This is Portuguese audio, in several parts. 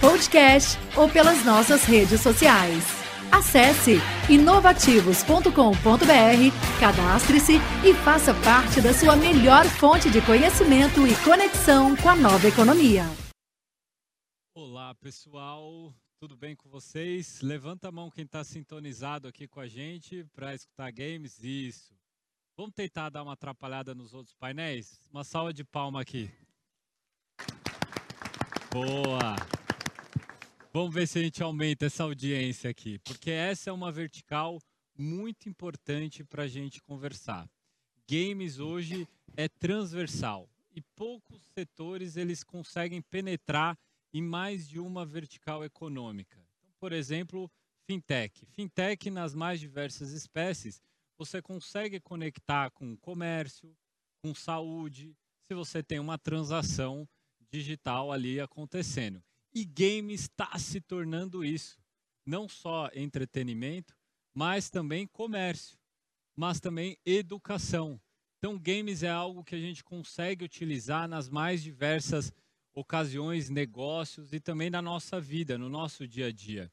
podcast ou pelas nossas redes sociais. Acesse inovativos.com.br, cadastre-se e faça parte da sua melhor fonte de conhecimento e conexão com a nova economia. Olá, pessoal. Tudo bem com vocês? Levanta a mão quem está sintonizado aqui com a gente para escutar games. Isso. Vamos tentar dar uma atrapalhada nos outros painéis? Uma salva de palma aqui. Boa! Vamos ver se a gente aumenta essa audiência aqui, porque essa é uma vertical muito importante para a gente conversar. Games hoje é transversal e poucos setores eles conseguem penetrar em mais de uma vertical econômica. Então, por exemplo, fintech. Fintech nas mais diversas espécies você consegue conectar com comércio, com saúde, se você tem uma transação digital ali acontecendo. E games está se tornando isso. Não só entretenimento, mas também comércio, mas também educação. Então, games é algo que a gente consegue utilizar nas mais diversas ocasiões, negócios e também na nossa vida, no nosso dia a dia.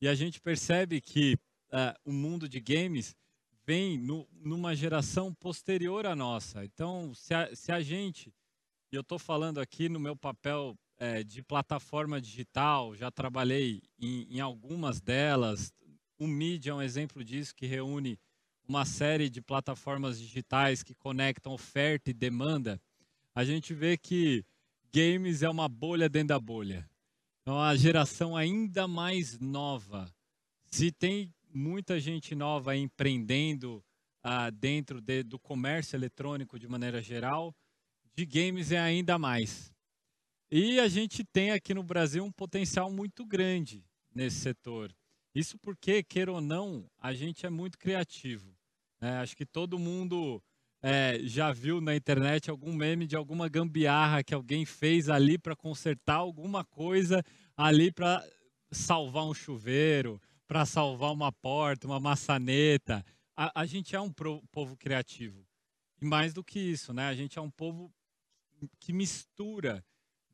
E a gente percebe que uh, o mundo de games vem no, numa geração posterior à nossa. Então, se a, se a gente, e eu estou falando aqui no meu papel é, de plataforma digital, já trabalhei em, em algumas delas. O Media é um exemplo disso, que reúne uma série de plataformas digitais que conectam oferta e demanda. A gente vê que games é uma bolha dentro da bolha. Então, a geração ainda mais nova. Se tem muita gente nova empreendendo ah, dentro de, do comércio eletrônico de maneira geral, de games é ainda mais. E a gente tem aqui no Brasil um potencial muito grande nesse setor. Isso porque, queira ou não, a gente é muito criativo. Né? Acho que todo mundo é, já viu na internet algum meme de alguma gambiarra que alguém fez ali para consertar alguma coisa ali para salvar um chuveiro, para salvar uma porta, uma maçaneta. A, a gente é um pro, povo criativo. E mais do que isso, né? A gente é um povo que mistura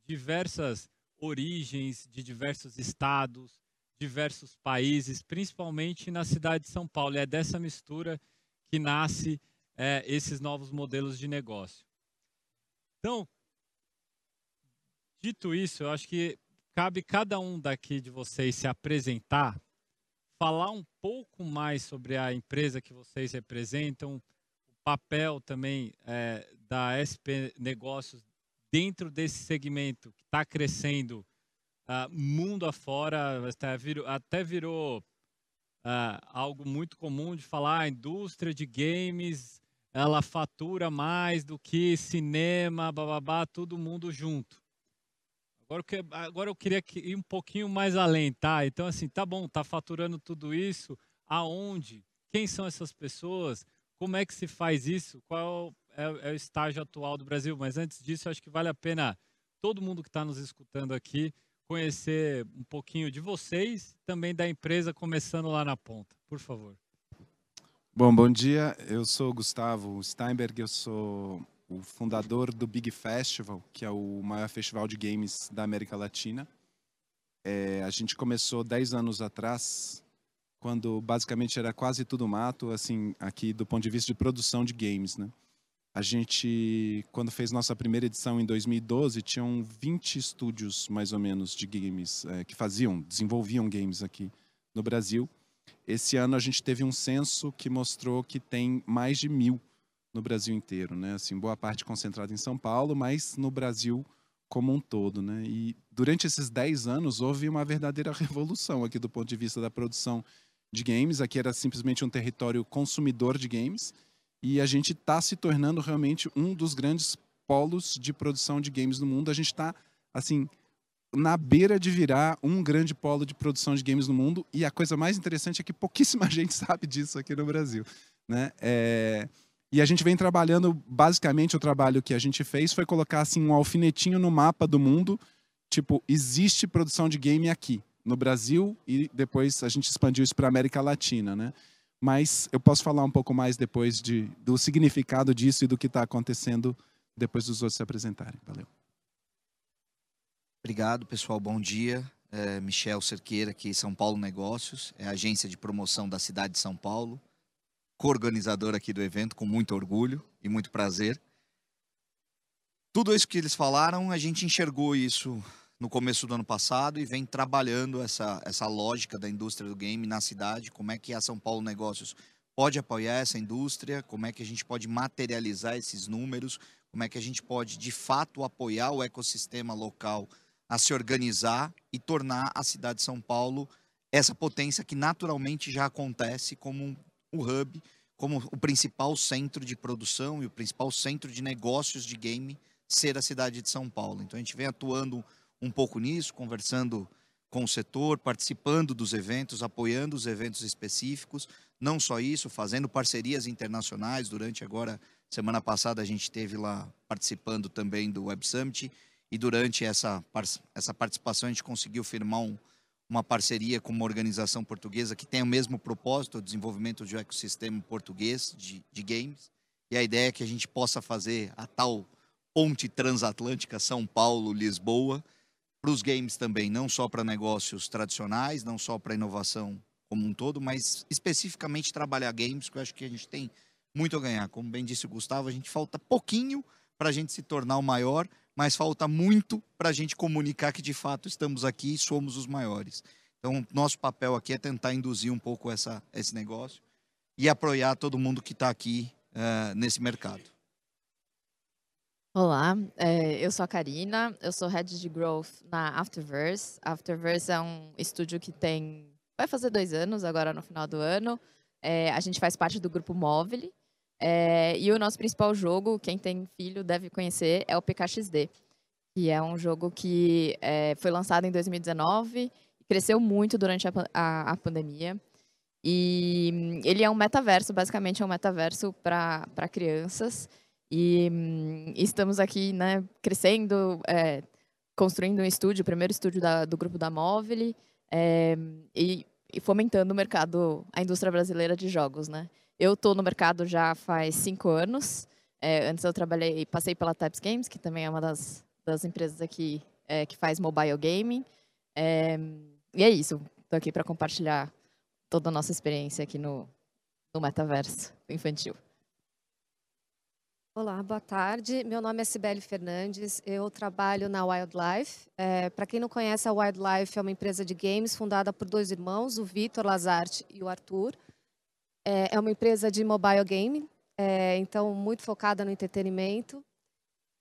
diversas origens de diversos estados, diversos países, principalmente na cidade de São Paulo. E é dessa mistura que nasce é, esses novos modelos de negócio. Então, dito isso, eu acho que cabe cada um daqui de vocês se apresentar falar um pouco mais sobre a empresa que vocês representam, o papel também é, da SP Negócios dentro desse segmento que está crescendo uh, mundo afora, até virou, até virou uh, algo muito comum de falar, a indústria de games, ela fatura mais do que cinema, bababá, todo mundo junto. Agora, agora eu queria ir um pouquinho mais além, tá? Então, assim, tá bom, tá faturando tudo isso, aonde? Quem são essas pessoas? Como é que se faz isso? Qual é, é o estágio atual do Brasil? Mas antes disso, acho que vale a pena todo mundo que está nos escutando aqui conhecer um pouquinho de vocês, também da empresa, começando lá na ponta. Por favor. Bom, bom dia. Eu sou Gustavo Steinberg, eu sou o fundador do Big Festival, que é o maior festival de games da América Latina. É, a gente começou 10 anos atrás, quando basicamente era quase tudo mato, assim, aqui do ponto de vista de produção de games, né? A gente, quando fez nossa primeira edição em 2012, tinham 20 estúdios, mais ou menos, de games é, que faziam, desenvolviam games aqui no Brasil. Esse ano a gente teve um censo que mostrou que tem mais de mil no Brasil inteiro, né? Assim, boa parte concentrada em São Paulo, mas no Brasil como um todo, né? E durante esses 10 anos houve uma verdadeira revolução aqui do ponto de vista da produção de games. Aqui era simplesmente um território consumidor de games e a gente está se tornando realmente um dos grandes polos de produção de games no mundo. A gente está assim na beira de virar um grande polo de produção de games no mundo. E a coisa mais interessante é que pouquíssima gente sabe disso aqui no Brasil. Né? É... E a gente vem trabalhando, basicamente, o trabalho que a gente fez foi colocar assim, um alfinetinho no mapa do mundo. Tipo, existe produção de game aqui, no Brasil, e depois a gente expandiu isso para América Latina. Né? Mas eu posso falar um pouco mais depois de, do significado disso e do que está acontecendo depois dos outros se apresentarem. Valeu. Obrigado, pessoal. Bom dia. É Michel Cerqueira, aqui São Paulo Negócios, é a agência de promoção da cidade de São Paulo, co-organizador aqui do evento, com muito orgulho e muito prazer. Tudo isso que eles falaram, a gente enxergou isso no começo do ano passado e vem trabalhando essa, essa lógica da indústria do game na cidade, como é que a São Paulo Negócios pode apoiar essa indústria, como é que a gente pode materializar esses números, como é que a gente pode, de fato, apoiar o ecossistema local a se organizar e tornar a cidade de São Paulo essa potência que naturalmente já acontece como o hub, como o principal centro de produção e o principal centro de negócios de game ser a cidade de São Paulo. Então a gente vem atuando um pouco nisso, conversando com o setor, participando dos eventos, apoiando os eventos específicos, não só isso, fazendo parcerias internacionais. Durante agora, semana passada, a gente teve lá participando também do Web Summit e durante essa, essa participação a gente conseguiu firmar um, uma parceria com uma organização portuguesa que tem o mesmo propósito, o desenvolvimento de um ecossistema português de, de games. E a ideia é que a gente possa fazer a tal ponte transatlântica São Paulo-Lisboa para os games também, não só para negócios tradicionais, não só para inovação como um todo, mas especificamente trabalhar games, que eu acho que a gente tem muito a ganhar. Como bem disse o Gustavo, a gente falta pouquinho para a gente se tornar o maior, mas falta muito para a gente comunicar que de fato estamos aqui e somos os maiores. Então, nosso papel aqui é tentar induzir um pouco essa, esse negócio e apoiar todo mundo que está aqui uh, nesse mercado. Olá, é, eu sou a Karina, eu sou Head de Growth na Afterverse. Afterverse é um estúdio que tem, vai fazer dois anos agora no final do ano. É, a gente faz parte do grupo Móvel, é, e o nosso principal jogo, quem tem filho deve conhecer, é o PKXD, que é um jogo que é, foi lançado em 2019 e cresceu muito durante a, a, a, pandemia. E ele é um metaverso, basicamente é um metaverso para crianças. E hum, estamos aqui né, crescendo, é, construindo um estúdio, o primeiro estúdio da, do grupo da Móvel, é, e, e fomentando o mercado, a indústria brasileira de jogos, né? Eu estou no mercado já faz cinco anos. É, antes eu trabalhei, passei pela Types Games, que também é uma das, das empresas aqui é, que faz mobile gaming. É, e é isso. Estou aqui para compartilhar toda a nossa experiência aqui no, no metaverso infantil. Olá, boa tarde. Meu nome é Cibele Fernandes. Eu trabalho na Wildlife. É, para quem não conhece, a Wildlife é uma empresa de games fundada por dois irmãos, o Vitor Lazarte e o Arthur. É, é uma empresa de mobile game, é, então muito focada no entretenimento.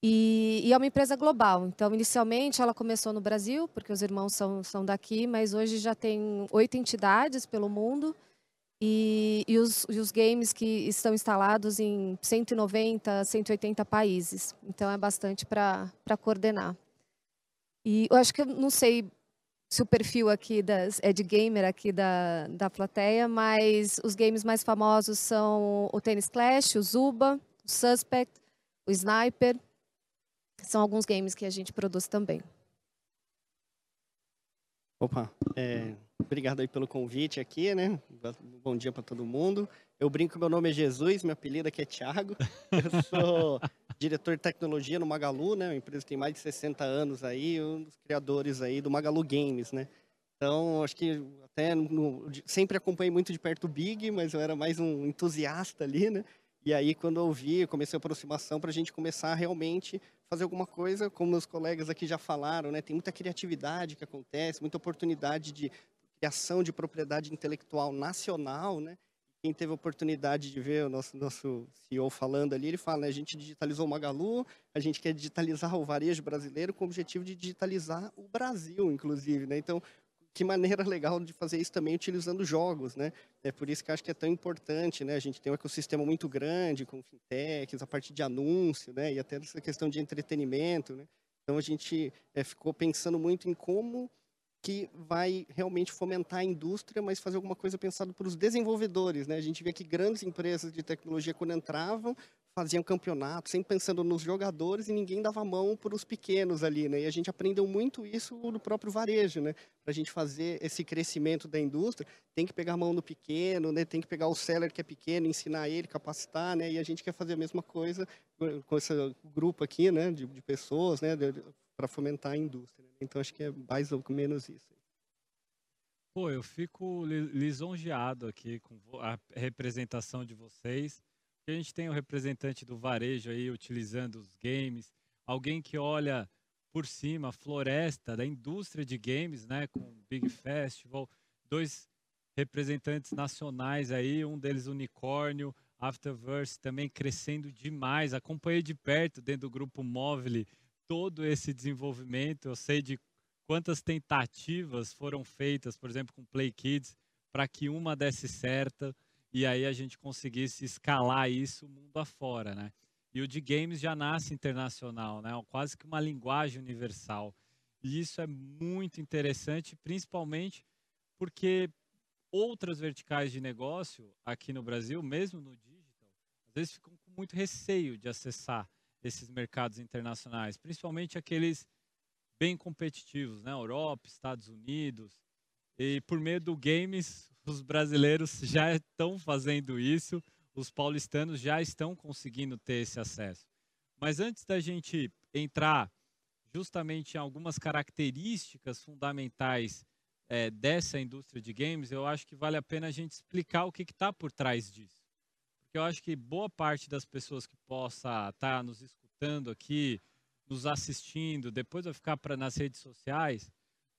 E, e, é uma empresa global. Então, inicialmente, ela começou no Brasil, porque os irmãos são, são daqui, mas hoje já tem oito entidades pelo mundo. E, e, os, e, os, games que estão instalados em 190, 180 países. Então, é bastante para coordenar. E eu acho que eu não sei se o perfil aqui das, é de gamer aqui da, da plateia, mas os games mais famosos são o Tennis Clash, o Zuba, o Suspect, o Sniper. São alguns games que a gente produz também. Opa, é, obrigado aí pelo convite aqui, né? Bom dia para todo mundo. Eu brinco, meu nome é Jesus, meu apelido aqui é Thiago. Eu sou diretor de tecnologia no Magalu, né? Uma empresa que tem mais de 60 anos aí, um dos criadores aí do Magalu Games, né? Então, acho que até no, sempre acompanhei muito de perto o Big, mas eu era mais um entusiasta ali, né? E aí, quando eu vi, comecei a aproximação para a gente começar a realmente fazer alguma coisa, como meus colegas aqui já falaram, né? Tem muita criatividade que acontece, muita oportunidade de criação de propriedade intelectual nacional, né? quem teve a oportunidade de ver o nosso, nosso CEO falando ali, ele fala, né, a gente digitalizou o Magalu, a gente quer digitalizar o varejo brasileiro com o objetivo de digitalizar o Brasil, inclusive, né? Então, que maneira legal de fazer isso também utilizando jogos, né? É por isso que acho que é tão importante, né? A gente tem um ecossistema muito grande com fintechs, a partir de anúncio, né? E até essa questão de entretenimento, né? Então a gente é, ficou pensando muito em como que vai realmente fomentar a indústria, mas fazer alguma coisa pensado para os desenvolvedores, né? A gente vê que grandes empresas de tecnologia quando entravam faziam campeonato, sempre pensando nos jogadores e ninguém dava mão para os pequenos ali, né? E a gente aprendeu muito isso no próprio varejo, né? Para a gente fazer esse crescimento da indústria, tem que pegar a mão no pequeno, né? Tem que pegar o seller que é pequeno, ensinar ele, capacitar, né? E a gente quer fazer a mesma coisa com esse grupo aqui, né? De, de pessoas, né? Para fomentar a indústria. Né? Então acho que é mais ou menos isso. Pô, eu fico lisonjeado aqui com a representação de vocês a gente tem o um representante do varejo aí utilizando os games, alguém que olha por cima a floresta da indústria de games, né, com o Big Festival, dois representantes nacionais aí, um deles unicórnio, Afterverse também crescendo demais. Acompanhei de perto dentro do grupo Móvel todo esse desenvolvimento. Eu sei de quantas tentativas foram feitas, por exemplo, com Play Kids, para que uma desse certa e aí a gente conseguisse escalar isso mundo afora, né? E o de games já nasce internacional, né? Quase que uma linguagem universal. E isso é muito interessante, principalmente porque outras verticais de negócio aqui no Brasil, mesmo no digital, às vezes ficam com muito receio de acessar esses mercados internacionais, principalmente aqueles bem competitivos, né? Europa, Estados Unidos. E por meio do games, os brasileiros já estão fazendo isso, os paulistanos já estão conseguindo ter esse acesso. Mas antes da gente entrar justamente em algumas características fundamentais é, dessa indústria de games, eu acho que vale a pena a gente explicar o que está por trás disso. Porque eu acho que boa parte das pessoas que possa estar tá nos escutando aqui, nos assistindo, depois vai ficar pra, nas redes sociais,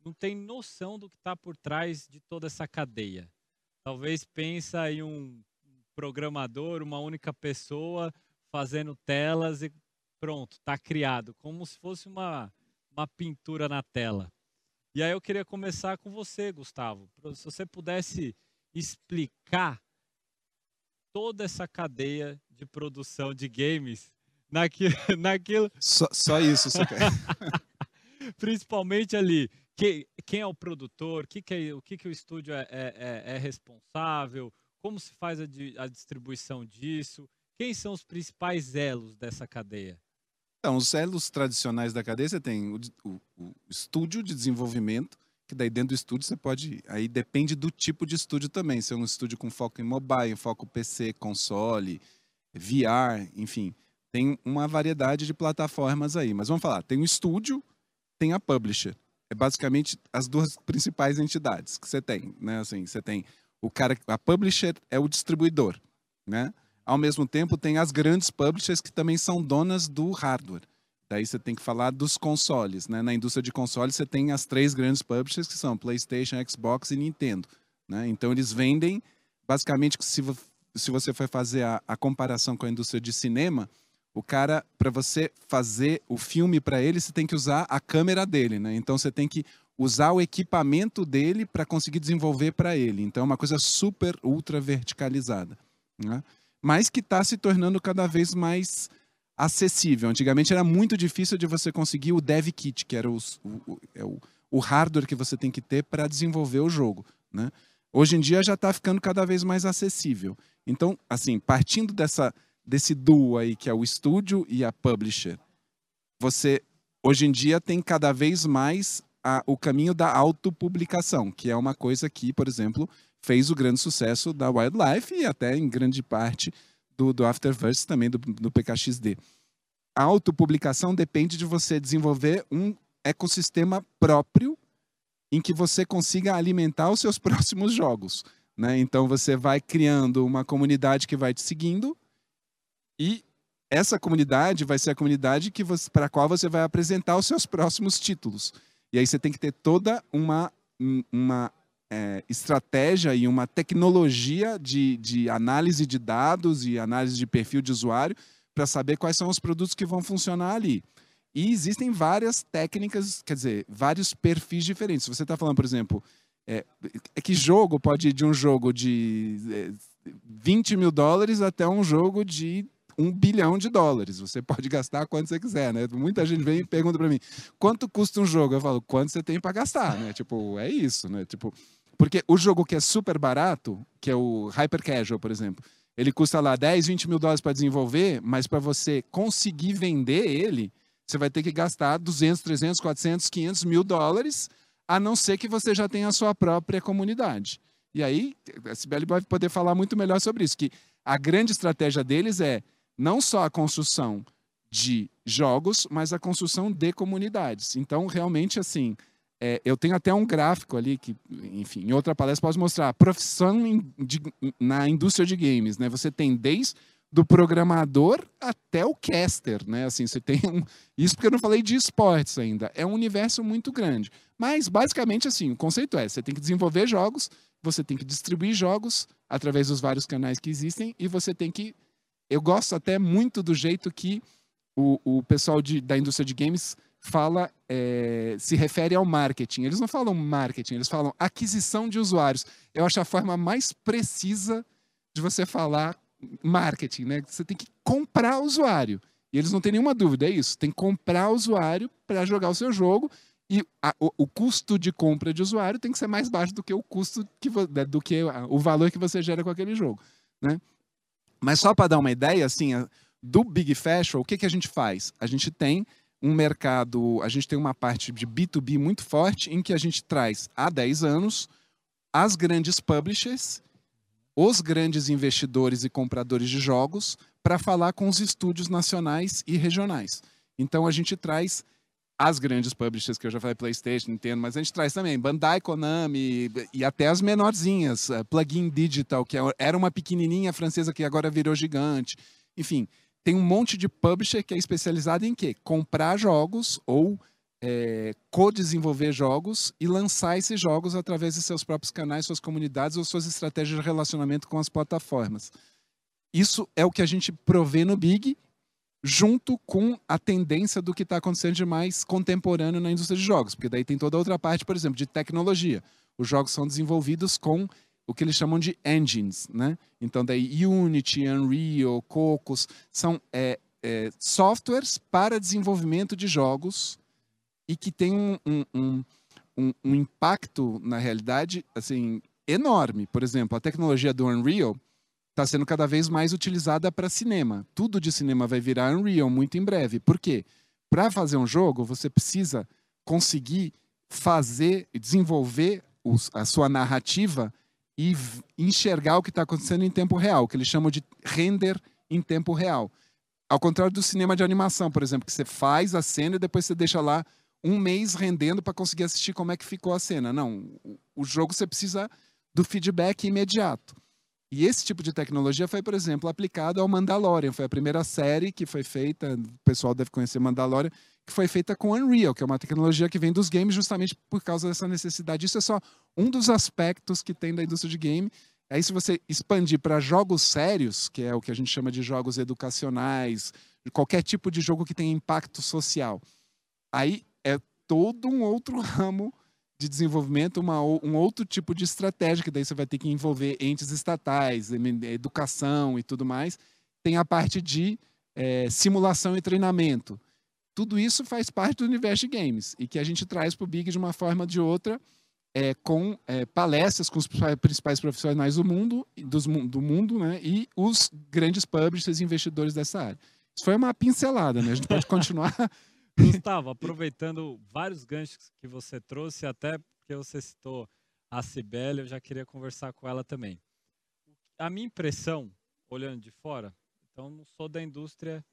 não tem noção do que está por trás de toda essa cadeia. Talvez pensa em um programador, uma única pessoa fazendo telas e pronto, está criado, como se fosse uma, uma pintura na tela. E aí eu queria começar com você, Gustavo. Se você pudesse explicar toda essa cadeia de produção de games naquilo. naquilo... Só, só isso, quer. Principalmente ali, que, quem é o produtor, que que é, o que, que o estúdio é, é, é, é responsável, como se faz a, a, distribuição disso, quem são os principais elos dessa cadeia? Então, os elos tradicionais da cadeia, você tem o, o, o estúdio de desenvolvimento, que daí dentro do estúdio você pode, aí depende do tipo de estúdio também, se é um estúdio com foco em mobile, foco PC, console, VR, enfim, tem uma variedade de plataformas aí. Mas vamos falar, tem o estúdio, tem a publisher é basicamente as duas principais entidades que você tem, né? Assim, você tem o cara, a publisher é o distribuidor, né? Ao mesmo tempo tem as grandes publishers que também são donas do hardware. Daí você tem que falar dos consoles, né? Na indústria de consoles você tem as três grandes publishers que são PlayStation, Xbox e Nintendo, né? Então eles vendem basicamente se, se você for fazer a, a comparação com a indústria de cinema, o cara, para você fazer o filme para ele, você tem que usar a câmera dele, né? Então você tem que usar o equipamento dele para conseguir desenvolver para ele. Então é uma coisa super ultra verticalizada, né? Mas que está se tornando cada vez mais acessível. Antigamente era muito difícil de você conseguir o dev kit, que era o, o, é o, o hardware que você tem que ter para desenvolver o jogo, né? Hoje em dia já está ficando cada vez mais acessível. Então, assim, partindo dessa desse duo aí, que é o estúdio e a publisher, você hoje em dia tem cada vez mais a, o caminho da autopublicação, que é uma coisa que, por exemplo, fez o grande sucesso da Wildlife e até em grande parte do, do Afterverse também, do, do PKXD. A autopublicação depende de você desenvolver um ecossistema próprio em que você consiga alimentar os seus próximos jogos. Né? Então você vai criando uma comunidade que vai te seguindo e essa comunidade vai ser a comunidade que para a qual você vai apresentar os seus próximos títulos. E aí você tem que ter toda uma, uma é, estratégia e uma tecnologia de, de análise de dados e análise de perfil de usuário para saber quais são os produtos que vão funcionar ali. E existem várias técnicas, quer dizer, vários perfis diferentes. Se você está falando, por exemplo, é, é, que jogo pode ir de um jogo de é, 20 mil dólares até um jogo de um bilhão de dólares. Você pode gastar quanto você quiser, né? Muita gente vem e pergunta para mim, quanto custa um jogo? Eu falo, quanto você tem para gastar, né? Tipo, é isso, né? Tipo, porque o jogo que é super barato, que é o Hyper Casual, por exemplo, ele custa lá 10, 20 mil dólares para desenvolver, mas para você conseguir vender ele, você vai ter que gastar 200, 300, 400, 500 mil dólares, a não ser que você já tenha a sua própria comunidade. E aí, a Sibeli vai poder falar muito melhor sobre isso, que a grande estratégia deles é não só a construção de jogos, mas a construção de comunidades. Então, realmente, assim, é, eu tenho até um gráfico ali que, enfim, em outra palestra posso mostrar. Profissão in, de, na indústria de games, né? Você tem desde do programador até o caster, né? Assim, você tem um... Isso porque eu não falei de esportes ainda. É um universo muito grande. Mas, basicamente, assim, o conceito é, você tem que desenvolver jogos, você tem que distribuir jogos através dos vários canais que existem e você tem que. Eu gosto até muito do jeito que o, o pessoal de, da indústria de games fala, é, se refere ao marketing. Eles não falam marketing, eles falam aquisição de usuários. Eu acho a forma mais precisa de você falar marketing, né? Você tem que comprar usuário. E eles não têm nenhuma dúvida, é isso. Tem que comprar usuário para jogar o seu jogo e a, o, o, custo de compra de usuário tem que ser mais baixo do que o custo que né, do que o valor que você gera com aquele jogo, né? Mas só para dar uma ideia, assim, do Big Fashion, o que, que a gente faz? A gente tem um mercado, a gente tem uma parte de B2B muito forte em que a gente traz há 10 anos as grandes publishers, os grandes investidores e compradores de jogos para falar com os estúdios nacionais e regionais. Então a gente traz as grandes publishers que eu já falei, PlayStation, Nintendo, mas a gente traz também Bandai, Konami e até as menorzinhas, uh, Plugin Digital, que é era uma pequenininha francesa que agora virou gigante. Enfim, tem um monte de publisher que é especializado em quê? Comprar jogos ou é, co-desenvolver jogos e lançar esses jogos através de seus próprios canais, suas comunidades ou suas estratégias de relacionamento com as plataformas. Isso é o que a gente provê no Big junto com a tendência do que está acontecendo de mais contemporâneo na indústria de jogos, porque daí tem toda a outra parte, por exemplo, de tecnologia. Os jogos são desenvolvidos com o que eles chamam de engines, né? Então daí Unity, Unreal, Cocos são é, é, softwares para desenvolvimento de jogos e que tem um, um, um, um impacto na realidade assim enorme. Por exemplo, a tecnologia do Unreal está sendo cada vez mais utilizada para cinema. Tudo de cinema vai virar Unreal muito em breve. Por quê? Para fazer um jogo, você precisa conseguir fazer, desenvolver os, a sua narrativa e enxergar o que está acontecendo em tempo real, que eles chamam de render em tempo real. Ao contrário do cinema de animação, por exemplo, que você faz a cena e depois você deixa lá um mês rendendo para conseguir assistir como é que ficou a cena. Não, o jogo você precisa do feedback imediato. E esse tipo de tecnologia foi, por exemplo, aplicado ao Mandalorian. Foi a primeira série que foi feita, o pessoal deve conhecer Mandalorian, que foi feita com Unreal, que é uma tecnologia que vem dos games justamente por causa dessa necessidade. Isso é só um dos aspectos que tem da indústria de game. Aí, se você expandir para jogos sérios, que é o que a gente chama de jogos educacionais, qualquer tipo de jogo que tenha impacto social, aí é todo um outro ramo de desenvolvimento uma, um outro tipo de estratégia, que daí você vai ter que envolver entes estatais, educação e tudo mais. Tem a parte de é, simulação e treinamento. Tudo isso faz parte do universo de games e que a gente traz para o Big de uma forma ou de outra, é, com é, palestras com os principais profissionais do mundo, dos, do mundo né, e os grandes publishers e investidores dessa área. Isso foi uma pincelada, né? A gente pode continuar Gustavo, aproveitando vários ganchos que você trouxe, até porque você citou a Cibele, eu já queria conversar com ela também. A minha impressão, olhando de fora, então não sou da indústria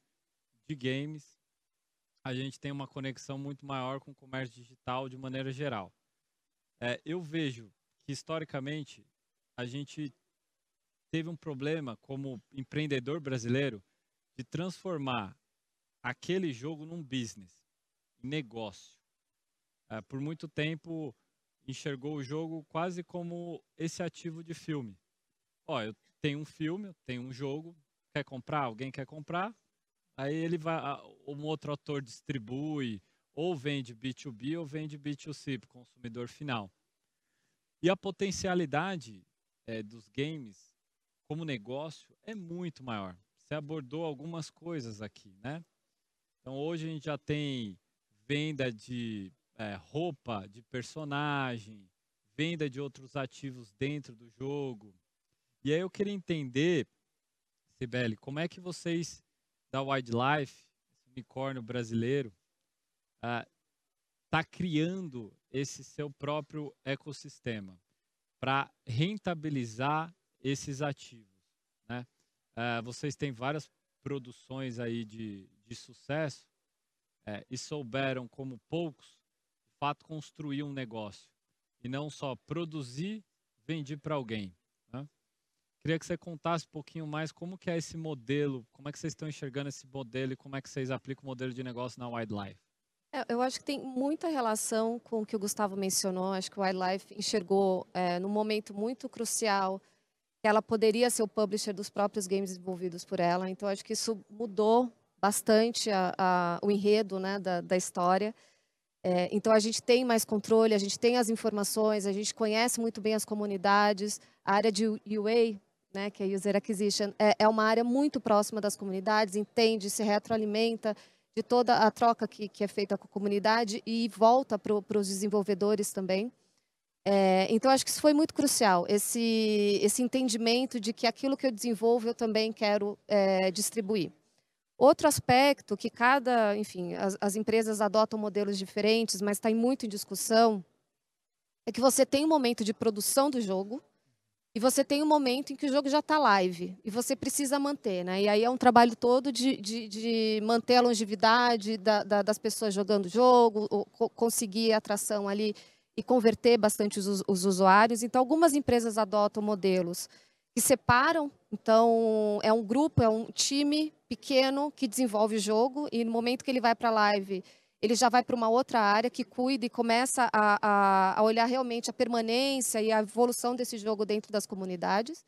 de games, a gente tem uma conexão muito maior com o comércio digital de maneira geral. É, eu vejo que historicamente a gente teve um problema como empreendedor brasileiro de transformar aquele jogo num business, negócio. É, por muito tempo enxergou o jogo quase como esse ativo de filme. Ó, eu tenho um filme, eu tenho um jogo, quer comprar? Alguém quer comprar? Aí ele vai, um outro autor distribui, ou vende B2B ou vende B2C para o consumidor final. E a potencialidade é, dos games como negócio é muito maior. você abordou algumas coisas aqui, né? Então hoje a gente já tem venda de é, roupa de personagem, venda de outros ativos dentro do jogo. E aí eu queria entender, Sibeli, como é que vocês da Wildlife, unicórnio brasileiro, está ah, criando esse seu próprio ecossistema para rentabilizar esses ativos, né? Ah, vocês têm várias produções aí de, de sucesso é, e souberam, como poucos, de fato construir um negócio e não só produzir, vender para alguém. Queria que você contasse um pouquinho mais como que é esse modelo, como é que vocês estão enxergando esse modelo e como é que vocês aplicam o modelo de negócio na Wildlife. É, eu acho que tem muita relação com o que o Gustavo mencionou. Acho que o Wildlife enxergou é, num momento muito crucial que ela poderia ser o publisher dos próprios games desenvolvidos por ela. Então, acho que isso mudou bastante a, a, o enredo né, da, da história. É, então, a gente tem mais controle, a gente tem as informações, a gente conhece muito bem as comunidades. A área de UA, né, que é User Acquisition, é, é uma área muito próxima das comunidades, entende, se retroalimenta de toda a troca que, que é feita com a comunidade e volta para os desenvolvedores também. É, então, acho que isso foi muito crucial, esse, esse entendimento de que aquilo que eu desenvolvo eu também quero é, distribuir. Outro aspecto que cada, enfim, as, as empresas adotam modelos diferentes, mas está muito em discussão, é que você tem um momento de produção do jogo e você tem um momento em que o jogo já está live e você precisa manter, né? E aí é um trabalho todo de, de, de manter a longevidade da, da, das pessoas jogando o jogo, conseguir atração ali e converter bastante os, os usuários. Então, algumas empresas adotam modelos que separam. Então, é um grupo, é um time pequeno que desenvolve o jogo e no momento que ele vai para a live, ele já vai para uma outra área que cuida e começa a, a, a, olhar realmente a permanência e a evolução desse jogo dentro das comunidades.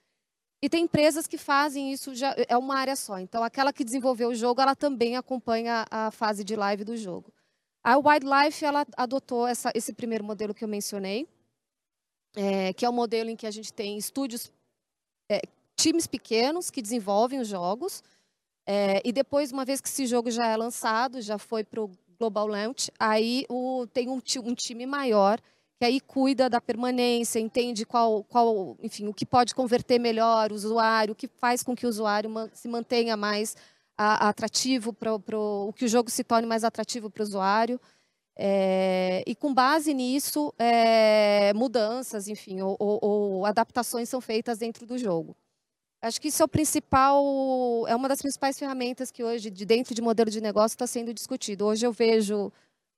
E tem empresas que fazem isso, já é uma área só. Então, aquela que desenvolveu o jogo, ela também acompanha a fase de live do jogo. A Wildlife ela adotou essa, esse primeiro modelo que eu mencionei, é, que é o um modelo em que a gente tem estúdios, é, times pequenos que desenvolvem os jogos, é, e depois, uma vez que esse jogo já é lançado, já foi para o Global Launch, aí o, tem um, um, time maior que aí cuida da permanência, entende qual, qual, enfim, o que pode converter melhor o usuário, o que faz com que o usuário se mantenha mais a, atrativo para o que o jogo se torne mais atrativo para o usuário. É, e com base nisso, é, mudanças, enfim, ou, ou, ou, adaptações são feitas dentro do jogo. Acho que isso é o principal, é uma das principais ferramentas que hoje, de dentro de modelo de negócio, está sendo discutido. Hoje eu vejo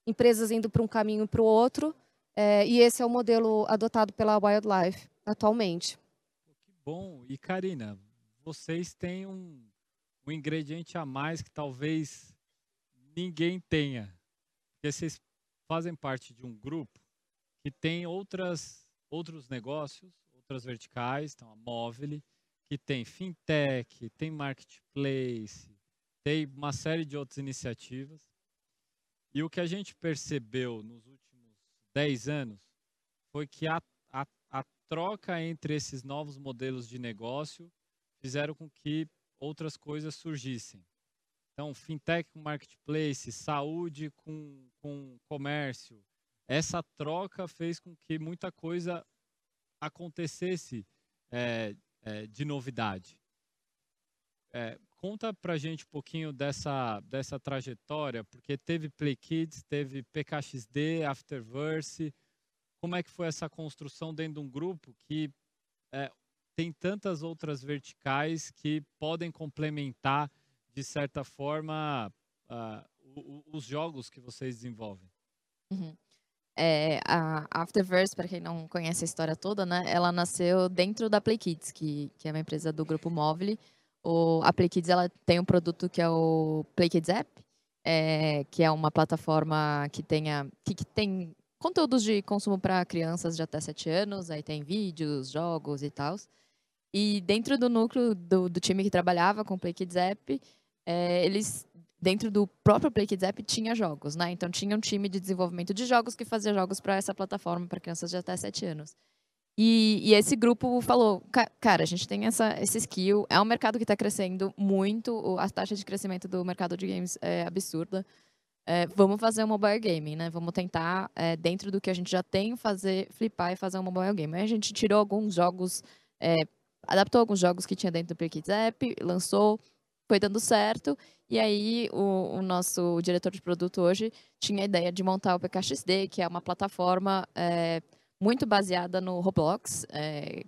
empresas indo para um caminho para o outro, é, e esse é o modelo adotado pela Wildlife atualmente. Que bom. E Karina, vocês têm um um ingrediente a mais que talvez ninguém tenha. Porque vocês fazem parte de um grupo que tem outras, outros negócios, outras verticais, então a Móvel, que tem fintech, tem marketplace, tem uma série de outras iniciativas. E o que a gente percebeu nos últimos 10 anos foi que a, a, a troca entre esses novos modelos de negócio fizeram com que outras coisas surgissem. Então, fintech com marketplace, saúde com, com comércio. Essa troca fez com que muita coisa acontecesse é, é, de novidade. É, conta pra gente um pouquinho dessa, dessa trajetória, porque teve Play Kids, teve PKXD, Afterverse. Como é que foi essa construção dentro de um grupo que é, tem tantas outras verticais que podem complementar, de certa forma, uh, os jogos que vocês desenvolvem. Uhum. É, a Afterverse, para quem não conhece a história toda, né, ela nasceu dentro da Play Kids, que, que é uma empresa do grupo Móvel. O, a Play Kids ela tem um produto que é o Play Kids App, é, que é uma plataforma que, tenha, que, que tem conteúdos de consumo para crianças de até 7 anos, aí tem vídeos, jogos e tal. E dentro do núcleo do, do time que trabalhava com o Play Kids App, é, eles, dentro do próprio Play Kids App, tinha jogos, né? Então tinha um time de desenvolvimento de jogos que fazia jogos para essa plataforma para crianças de até 7 anos. E, e esse grupo falou, cara, a gente tem essa, esse skill, é um mercado que está crescendo muito, a taxa de crescimento do mercado de games é absurda. É, vamos fazer um mobile game, né? Vamos tentar, é, dentro do que a gente já tem, fazer flipar e fazer um mobile game. Aí a gente tirou alguns jogos, é, adaptou alguns jogos que tinha dentro do Play Kids App, lançou, foi dando certo. E aí o, o, nosso diretor de produto hoje tinha a ideia de montar o PKXD, que é uma plataforma é, muito baseada no Roblox, é,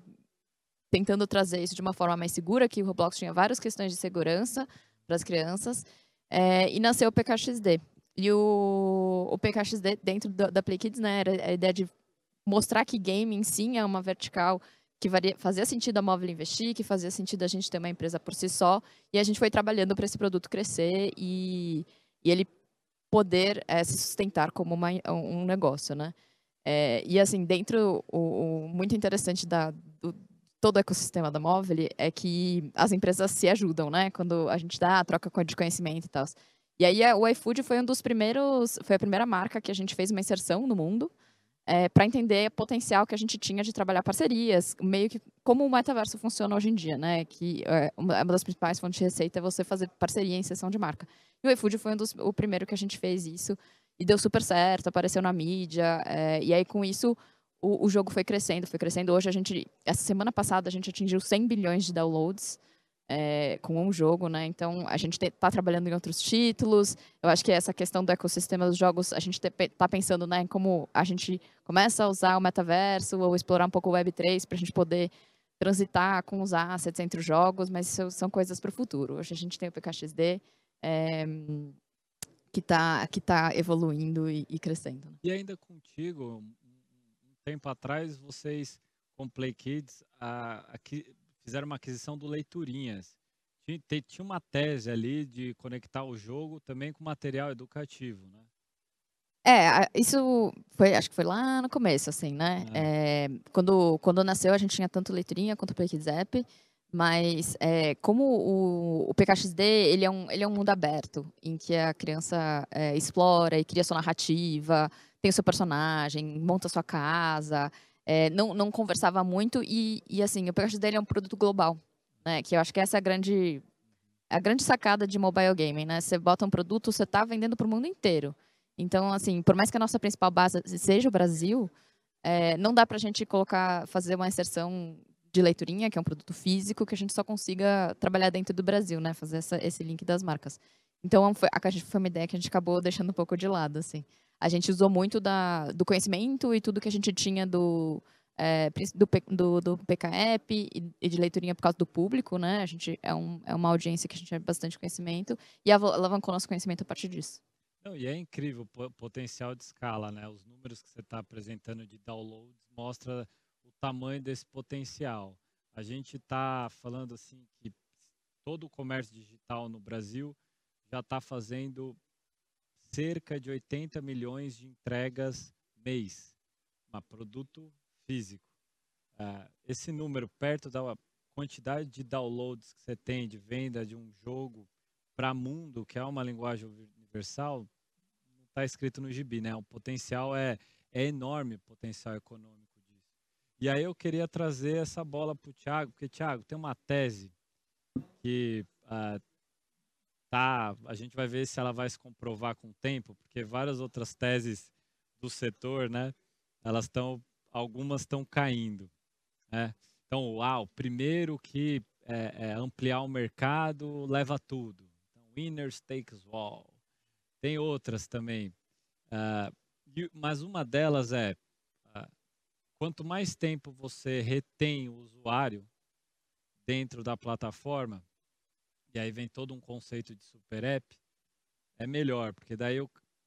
tentando trazer isso de uma forma mais segura, que o Roblox tinha várias questões de segurança para as crianças, é, e nasceu o PKXD. E o, o PKXD dentro da, da Play Kids, né, era a ideia de mostrar que gaming sim é uma vertical que varia, fazia sentido a móvel investir, que fazia sentido a gente ter uma empresa por si só, e a gente foi trabalhando para esse produto crescer e, e ele poder é, se sustentar como uma, um negócio, né? É, e assim, dentro, o, o muito interessante da, do, todo o ecossistema da Móvel é que as empresas se ajudam, né? Quando a gente dá a troca de conhecimento e tal. E aí o iFood foi um dos primeiros, foi a primeira marca que a gente fez uma inserção no mundo é, para entender o potencial que a gente tinha de trabalhar parcerias, meio que como o metaverso funciona hoje em dia, né? Que é, uma das principais fontes de receita é você fazer parceria em sessão de marca. E o iFood foi um dos, o primeiro que a gente fez isso e deu super certo, apareceu na mídia. É, e aí, com isso, o, o, jogo foi crescendo, foi crescendo. Hoje, a gente, essa semana passada, a gente atingiu 100 bilhões de downloads é, com um jogo, né? Então, a gente está trabalhando em outros títulos. Eu acho que essa questão do ecossistema dos jogos, a gente está pensando né, em como a gente começa a usar o metaverso ou explorar um pouco o Web3 para a gente poder transitar com os assets entre os jogos, mas isso são coisas para o futuro. Hoje a gente tem o PKXD, é, que está que tá evoluindo e, e crescendo. Né? E ainda contigo, um tempo atrás, vocês com Play Kids a, a, fizeram uma aquisição do Leiturinhas. Tinha, tinha uma tese ali de conectar o jogo também com material educativo, né? É, isso foi, acho que foi lá no começo, assim, né? É. É, quando, quando nasceu, a gente tinha tanto Leiturinha quanto o App. Mas é, como o, o PKXD ele é, um, ele é um mundo aberto, em que a criança é, explora e cria sua narrativa, tem o seu personagem, monta sua casa, é, não, não conversava muito e, e assim, o PKXD ele é um produto global, né? Que eu acho que essa é a grande, a grande sacada de mobile gaming, né? Você bota um produto, você está vendendo para o mundo inteiro. Então, assim, por mais que a nossa principal base seja o Brasil, é, não dá para a gente colocar, fazer uma inserção de leiturinha, que é um produto físico, que a gente só consiga trabalhar dentro do Brasil, né? Fazer essa, esse link das marcas. Então, foi, a, foi uma ideia que a gente acabou deixando um pouco de lado, assim. A gente usou muito da, do conhecimento e tudo que a gente tinha do, é, do, do, do PKEP e, e, de leiturinha por causa do público, né? A gente é, um, é uma audiência que a gente tem bastante conhecimento e alavancou nosso conhecimento a partir disso. Não, e é incrível o potencial de escala, né? Os números que você está apresentando de downloads mostra tamanho desse potencial. A gente está falando assim que todo o comércio digital no Brasil já está fazendo cerca de 80 milhões de entregas mês, um produto físico. Uh, esse número, perto da quantidade de downloads que você tem de venda de um jogo para mundo, que é uma linguagem universal, não está escrito no gibi, né? O potencial é, é enorme, o potencial econômico e aí eu queria trazer essa bola para o Thiago, porque, Thiago, tem uma tese que uh, tá, a gente vai ver se ela vai se comprovar com o tempo, porque várias outras teses do setor, né, elas estão, algumas estão caindo, né? Então, o primeiro que é, é ampliar o mercado leva tudo. Então, winners takes all. Tem outras também. Uh, mas uma delas é quanto mais tempo você retém o usuário dentro da plataforma, e aí vem todo um conceito de super app, é melhor, porque daí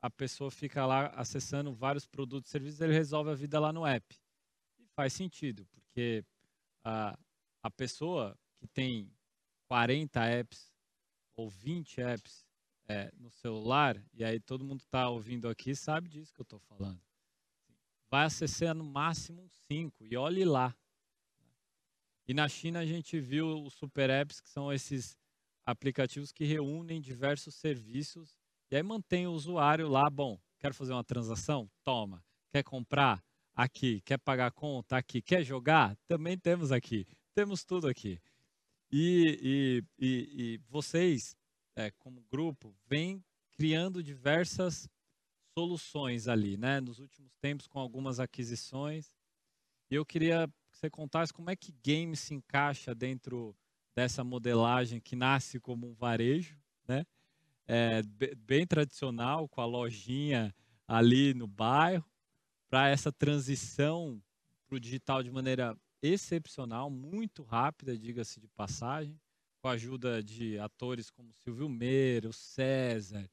a pessoa fica lá acessando vários produtos e serviços, ele resolve a vida lá no app. E faz sentido, porque a, a pessoa que tem 40 apps ou 20 apps é, no celular, e aí todo mundo está ouvindo aqui sabe disso que eu estou falando vai acessar no máximo 5 e olhe lá. E na China a gente viu os super apps, que são esses aplicativos que reúnem diversos serviços e aí mantém o usuário lá, bom, quero fazer uma transação? Toma. Quer comprar? Aqui. Quer pagar conta? Aqui. Quer jogar? Também temos aqui. Temos tudo aqui. E, e, e, e vocês, é, como grupo, vêm criando diversas soluções ali, né? Nos últimos tempos, com algumas aquisições. E eu queria que você contasse como é que game se encaixa dentro dessa modelagem que nasce como um varejo, né? É, bem tradicional, com a lojinha ali no bairro, para essa transição para o digital de maneira excepcional, muito rápida, diga-se de passagem, com a ajuda de atores como Silvio Meiro, César,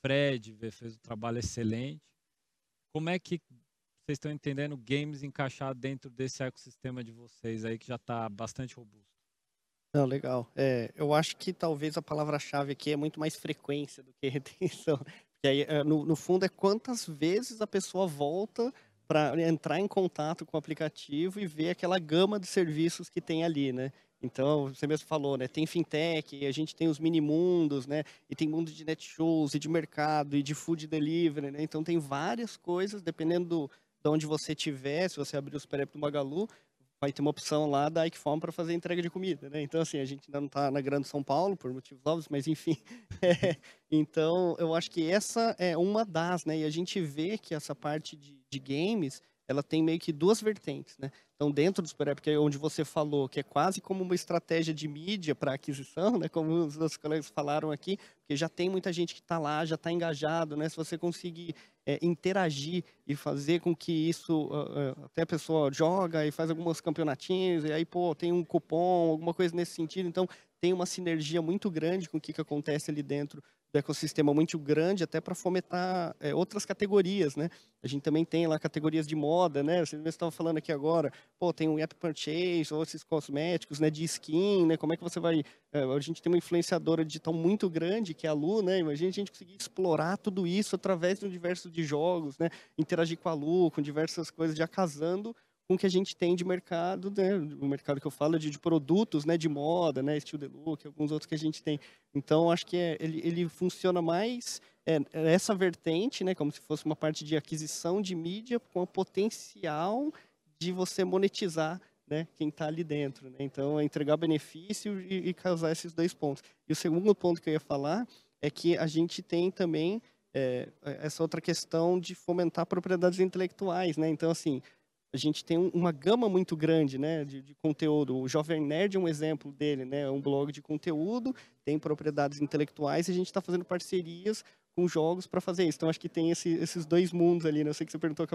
Fred fez um trabalho excelente. Como é que vocês estão entendendo games encaixar dentro desse ecossistema de vocês aí que já está bastante robusto? Não, legal. É, eu acho que talvez a palavra-chave aqui é muito mais frequência do que retenção. Porque aí, é, no, no fundo, é quantas vezes a pessoa volta para entrar em contato com o aplicativo e ver aquela gama de serviços que tem ali, né? Então, você mesmo falou, né? Tem fintech, a gente tem os mini mundos, né? E tem mundo de net shows e de mercado e de food delivery, né? Então tem várias coisas, dependendo do, de onde você tiver, se você abrir o Super App do Magalu, vai ter uma opção lá da Ikeform para fazer entrega de comida, né? Então, assim, a gente ainda não está na Grande São Paulo, por motivos óbvios, mas enfim. É, então, eu acho que essa é uma das, né? E a gente vê que essa parte de, de games, ela tem meio que duas vertentes, né? Então, dentro do Super App, que é onde você falou, que é quase como uma estratégia de mídia para aquisição, né? Como os nossos colegas falaram aqui, porque já tem muita gente que está lá, já está engajado, né? Se você conseguir é, interagir e fazer com que isso, uh, uh, até a pessoa joga e faz alguns campeonatinhos, e aí, pô, tem um cupom, alguma coisa nesse sentido. Então, tem uma sinergia muito grande com o que, que acontece ali dentro do ecossistema muito grande até para fomentar é, outras categorias, né? A gente também tem lá categorias de moda, né? Você estava falando aqui agora, pô, tem um app purchase, ou esses cosméticos, né? De skin, né? Como é que você vai... É, a gente tem uma influenciadora digital muito grande, que é a Lu, né? Imagina a gente conseguir explorar tudo isso através de um diverso de jogos, né? Interagir com a Lu, com diversas coisas, já casando com o que a gente tem de mercado, né? O mercado que eu falo é de, de produtos, né? De moda, né? Estilo de look, alguns outros que a gente tem. Então, acho que é, ele, ele funciona mais é, é, essa vertente, né? Como se fosse uma parte de aquisição de mídia com o potencial de você monetizar né, quem está ali dentro. Né? Então, é entregar benefício e, e, causar esses dois pontos. E o segundo ponto que eu ia falar é que a gente tem também é, essa outra questão de fomentar propriedades intelectuais. Né? Então, assim, a gente tem uma gama muito grande né, de, de, conteúdo. O Jovem Nerd é um exemplo dele, né? É um blog de conteúdo, tem propriedades intelectuais e a gente está fazendo parcerias com jogos para fazer isso. Então, acho que tem esse, esses dois mundos ali. Né? Eu sei que você perguntou,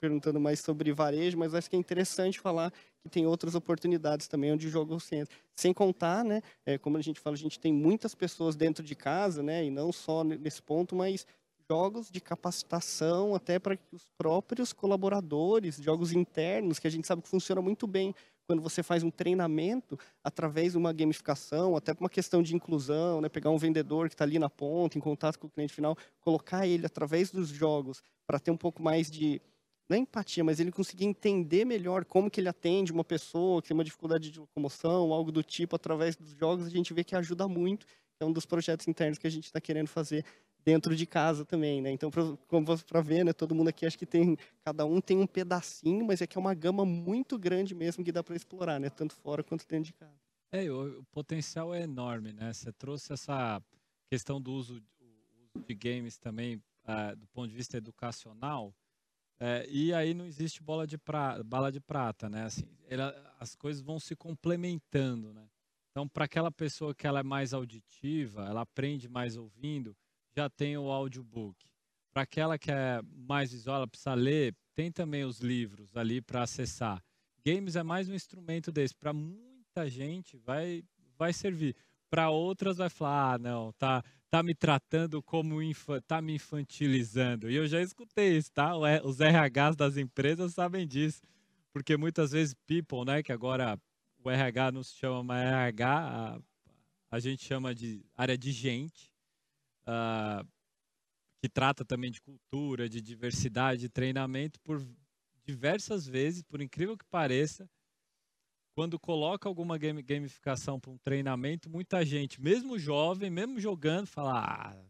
perguntando mais sobre varejo, mas acho que é interessante falar que tem outras oportunidades também onde o jogo se entra. Sem contar, né, é, como a gente fala, a gente tem muitas pessoas dentro de casa, né, e não só nesse ponto, mas jogos de capacitação até para que os próprios colaboradores, jogos internos, que a gente sabe que funciona muito bem quando você faz um treinamento através de uma gamificação, até uma questão de inclusão, né? pegar um vendedor que está ali na ponta, em contato com o cliente final, colocar ele através dos jogos para ter um pouco mais de não é empatia, mas ele conseguir entender melhor como que ele atende uma pessoa que tem uma dificuldade de locomoção, algo do tipo, através dos jogos, a gente vê que ajuda muito. É um dos projetos internos que a gente está querendo fazer dentro de casa também, né? Então, para ver, né? Todo mundo aqui acho que tem, cada um tem um pedacinho, mas é que é uma gama muito grande mesmo que dá para explorar, né? Tanto fora quanto dentro de casa. É, o, o, potencial é enorme, né? Você trouxe essa questão do uso, uso de games também uh, do ponto de vista educacional. É, e aí não existe bola de pra, bala de prata, né? Assim, ela, as coisas vão se complementando, né? Então, para aquela pessoa que ela é mais auditiva, ela aprende mais ouvindo, já tem o audiobook. Para aquela que é mais visual, ela precisa ler, tem também os livros ali para acessar. Games é mais um instrumento desse. Para muita gente vai, vai servir. Para outras vai falar, ah, não, tá, tá me tratando como tá me infantilizando. E eu já escutei isso, tá? Os RHs das empresas sabem disso. Porque muitas vezes people, né, que agora o RH não se chama mais RH, a, a gente chama de área de gente uh, que trata também de cultura, de diversidade, de treinamento, por diversas vezes, por incrível que pareça, quando coloca alguma game, gamificação para um treinamento, muita gente, mesmo jovem, mesmo jogando, fala: ah,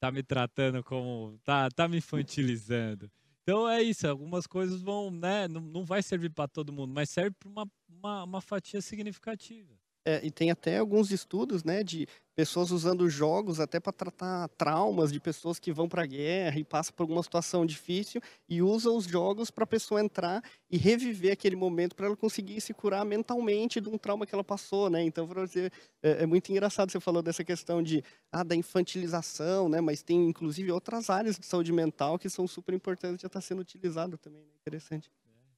tá me tratando como. tá, tá me infantilizando. Então é isso, algumas coisas vão, né? Não, não vai servir para todo mundo, mas serve para uma, uma, uma fatia significativa. É, e tem até alguns estudos, né, de pessoas usando jogos até para tratar traumas de pessoas que vão para a guerra e passam por alguma situação difícil e usam os jogos para a pessoa entrar e reviver aquele momento para ela conseguir se curar mentalmente de um trauma que ela passou, né? Então, para você, é, é, muito engraçado você falou dessa questão de ah, da infantilização, né? Mas tem inclusive outras áreas de saúde mental que são super importantes já está sendo utilizado também, né? Interessante.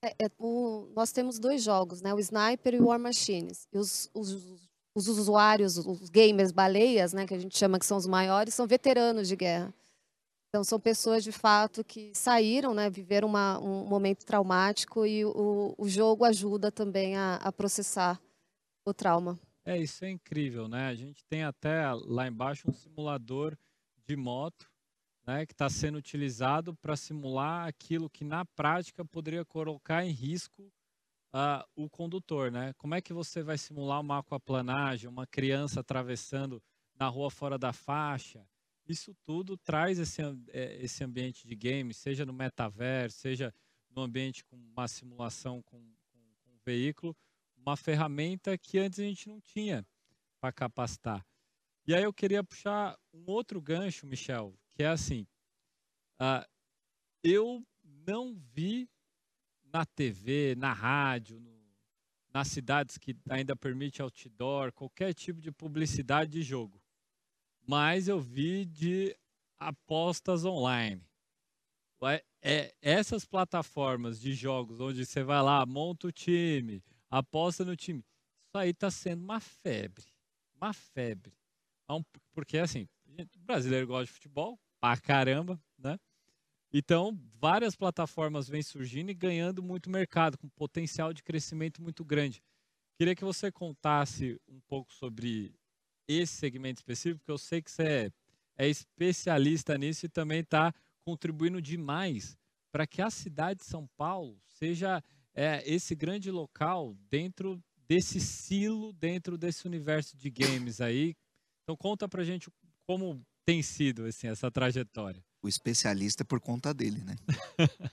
É, é, o, nós temos dois jogos, né? O Sniper e o War Machines. E os, os, os, usuários, os gamers baleias, né? Que a gente chama que são os maiores, são veteranos de guerra. Então são pessoas de fato que saíram, né? Viveram uma, um momento traumático e o, o jogo ajuda também a, a processar o trauma. É, isso é incrível, né? A gente tem até lá embaixo um simulador de moto né, que está sendo utilizado para simular aquilo que na prática poderia colocar em risco uh, o condutor. Né? Como é que você vai simular uma aquaplanagem, uma criança atravessando na rua fora da faixa? Isso tudo traz esse, é, esse ambiente de game, seja no metaverso, seja no ambiente com uma simulação com, com, com um veículo, uma ferramenta que antes a gente não tinha para capacitar. E aí eu queria puxar um outro gancho, Michel, que é assim, uh, eu não vi na TV, na rádio, no, nas cidades que ainda permite outdoor, qualquer tipo de publicidade de jogo. Mas eu vi de apostas online. É, é, essas plataformas de jogos onde você vai lá, monta o time, aposta no time, isso aí está sendo uma febre. Uma febre. Porque assim, o brasileiro gosta de futebol, pra caramba, né? Então, várias plataformas vêm surgindo e ganhando muito mercado, com potencial de crescimento muito grande. Queria que você contasse um pouco sobre esse segmento específico, porque eu sei que você é, é especialista nisso e também está contribuindo demais para que a cidade de São Paulo seja é, esse grande local dentro desse silo, dentro desse universo de games aí. Então conta para gente como tem sido assim, essa trajetória? O especialista é por conta dele, né?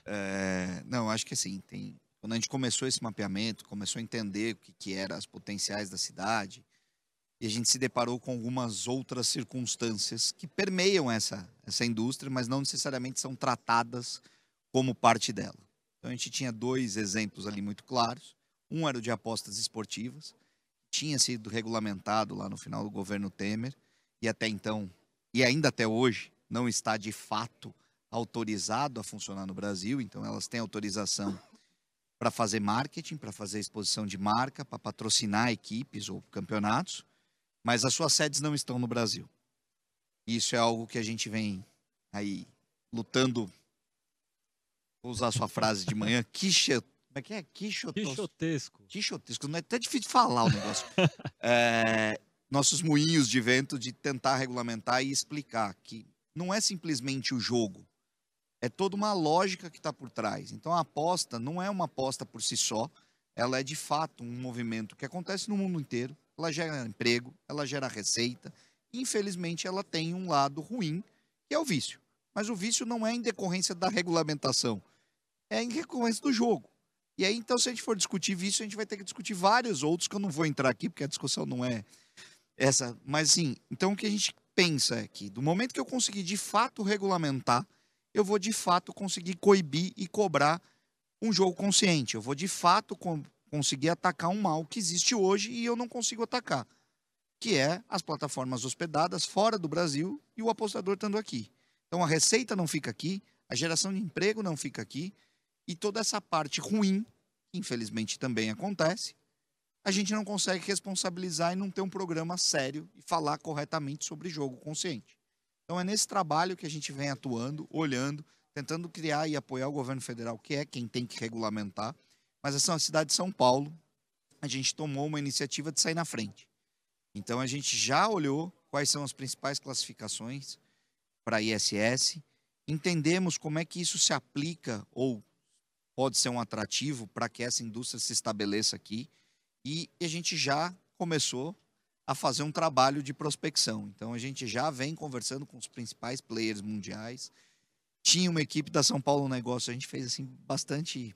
é, não, acho que assim, tem, quando a gente começou esse mapeamento, começou a entender o que, que eram as potenciais da cidade, e a gente se deparou com algumas outras circunstâncias que permeiam essa, essa indústria, mas não necessariamente são tratadas como parte dela. Então a gente tinha dois exemplos ali muito claros. Um era o de apostas esportivas, tinha sido regulamentado lá no final do governo Temer, e até então e ainda até hoje não está de fato autorizado a funcionar no Brasil, então elas têm autorização para fazer marketing, para fazer exposição de marca, para patrocinar equipes ou campeonatos, mas as suas sedes não estão no Brasil. Isso é algo que a gente vem aí lutando. Vou usar a sua frase de manhã, quiche, como é que é? Quixotesco. Quixotesco. Não é até difícil falar o negócio. é, nossos moinhos de vento de tentar regulamentar e explicar que não é simplesmente o jogo, é toda uma lógica que está por trás. Então a aposta não é uma aposta por si só, ela é de fato um movimento que acontece no mundo inteiro. Ela gera emprego, ela gera receita. Infelizmente, ela tem um lado ruim, que é o vício. Mas o vício não é em decorrência da regulamentação, é em decorrência do jogo. E aí, então, se a gente for discutir vício, a gente vai ter que discutir vários outros que eu não vou entrar aqui, porque a discussão não é essa, mas assim, então o que a gente pensa é que do momento que eu conseguir de fato regulamentar, eu vou de fato conseguir coibir e cobrar um jogo consciente. Eu vou de fato conseguir atacar um mal que existe hoje e eu não consigo atacar, que é as plataformas hospedadas fora do Brasil e o apostador estando aqui. Então a receita não fica aqui, a geração de emprego não fica aqui e toda essa parte ruim, que infelizmente também acontece, a gente não consegue responsabilizar e não ter um programa sério e falar corretamente sobre jogo consciente. Então é nesse trabalho que a gente vem atuando, olhando, tentando criar e apoiar o governo federal, que é quem tem que regulamentar. Mas essa é uma cidade de São Paulo, a gente tomou uma iniciativa de sair na frente. Então a gente já olhou quais são as principais classificações para ISS, entendemos como é que isso se aplica ou pode ser um atrativo para que essa indústria se estabeleça aqui e a gente já começou a fazer um trabalho de prospecção. Então a gente já vem conversando com os principais players mundiais tinha uma equipe da São Paulo Negócio. A gente fez assim bastante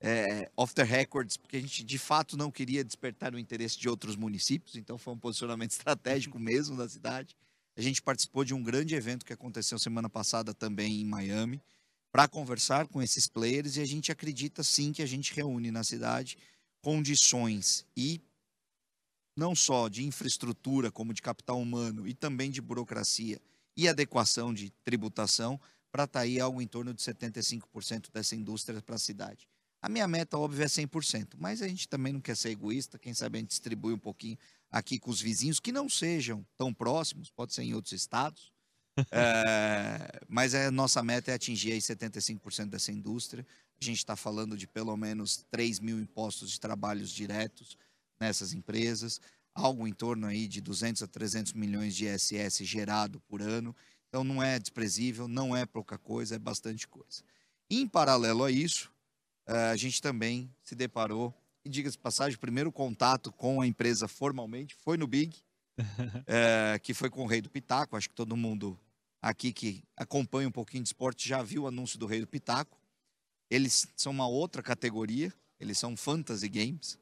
é, off the records, porque a gente de fato não queria despertar o interesse de outros municípios, então foi um posicionamento estratégico mesmo da cidade. A gente participou de um grande evento que aconteceu semana passada também em Miami, para conversar com esses players e a gente acredita sim que a gente reúne na cidade condições e não só de infraestrutura, como de capital humano e também de burocracia e adequação de tributação para estar tá aí algo em torno de 75% dessa indústria para a cidade. A minha meta, óbvio, é 100%, mas a gente também não quer ser egoísta, quem sabe a gente distribui um pouquinho aqui com os vizinhos, que não sejam tão próximos, pode ser em outros estados, é, mas a nossa meta é atingir aí 75% dessa indústria. A gente está falando de pelo menos 3 mil impostos de trabalhos diretos nessas empresas, algo em torno aí de 200 a 300 milhões de ISS gerado por ano. Então não é desprezível, não é pouca coisa, é bastante coisa. Em paralelo a isso, eh, a gente também se deparou, e diga-se passagem, o primeiro contato com a empresa formalmente foi no Big, é, que foi com o Rei do Pitaco. Acho que todo mundo aqui que acompanha um pouquinho de esporte já viu o anúncio do Rei do Pitaco. Eles são uma outra categoria, eles são fantasy games.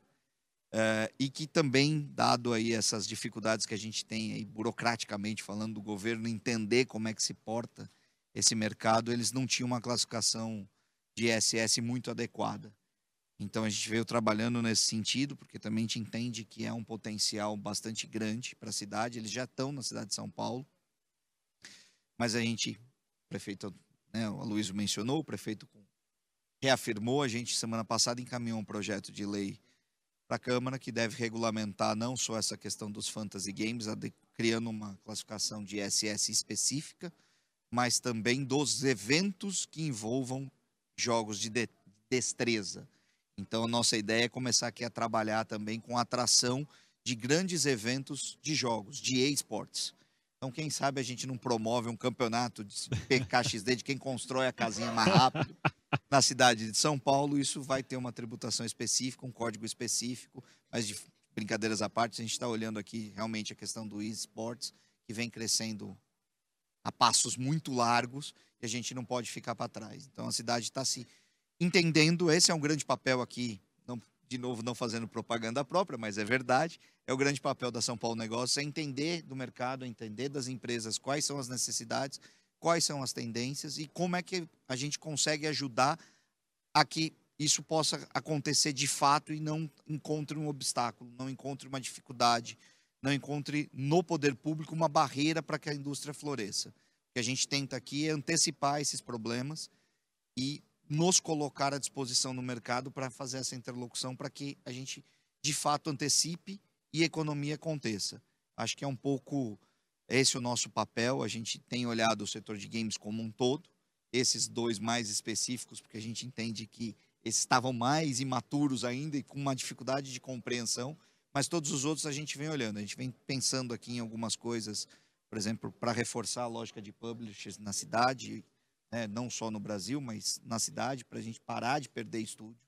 É, e que também, dado aí essas dificuldades que a gente tem aí, burocraticamente falando do governo entender como é que se porta esse mercado, eles não tinham uma classificação de ISS muito adequada. Então a gente veio trabalhando nesse sentido, porque também a gente entende que é um potencial bastante grande para a cidade. Eles já estão na cidade de São Paulo, mas a gente, o prefeito, né, o Aloysio mencionou, o prefeito reafirmou, a gente semana passada encaminhou um projeto de lei para a Câmara que deve regulamentar não só essa questão dos fantasy games, criando uma classificação de ISS específica, mas também dos eventos que envolvam jogos de, de destreza. Então, a nossa ideia é começar aqui a trabalhar também com a atração de grandes eventos de jogos, de esportes. Então, quem sabe a gente não promove um campeonato de PKXD de quem constrói a casinha mais rápido na cidade de São Paulo. Isso vai ter uma tributação específica, um código específico, mas de brincadeiras à parte, a gente está olhando aqui realmente a questão do esportes, que vem crescendo a passos muito largos e a gente não pode ficar para trás. Então a cidade está se entendendo, esse é um grande papel aqui, não, de novo não fazendo propaganda própria, mas é verdade, é o grande papel da São Paulo Negócios, é entender do mercado, entender das empresas quais são as necessidades, quais são as tendências e como é que a gente consegue ajudar a que isso possa acontecer de fato e não encontre um obstáculo, não encontre uma dificuldade, não encontre no poder público uma barreira para que a indústria floresça. O que a gente tenta aqui é antecipar esses problemas e nos colocar à disposição no mercado para fazer essa interlocução para que a gente de fato antecipe e economia aconteça. Acho que é um pouco esse o nosso papel. A gente tem olhado o setor de games como um todo, esses dois mais específicos, porque a gente entende que esses estavam mais imaturos ainda e com uma dificuldade de compreensão mas todos os outros a gente vem olhando, a gente vem pensando aqui em algumas coisas, por exemplo, para reforçar a lógica de publishers na cidade, né, não só no Brasil, mas na cidade, para a gente parar de perder estúdios.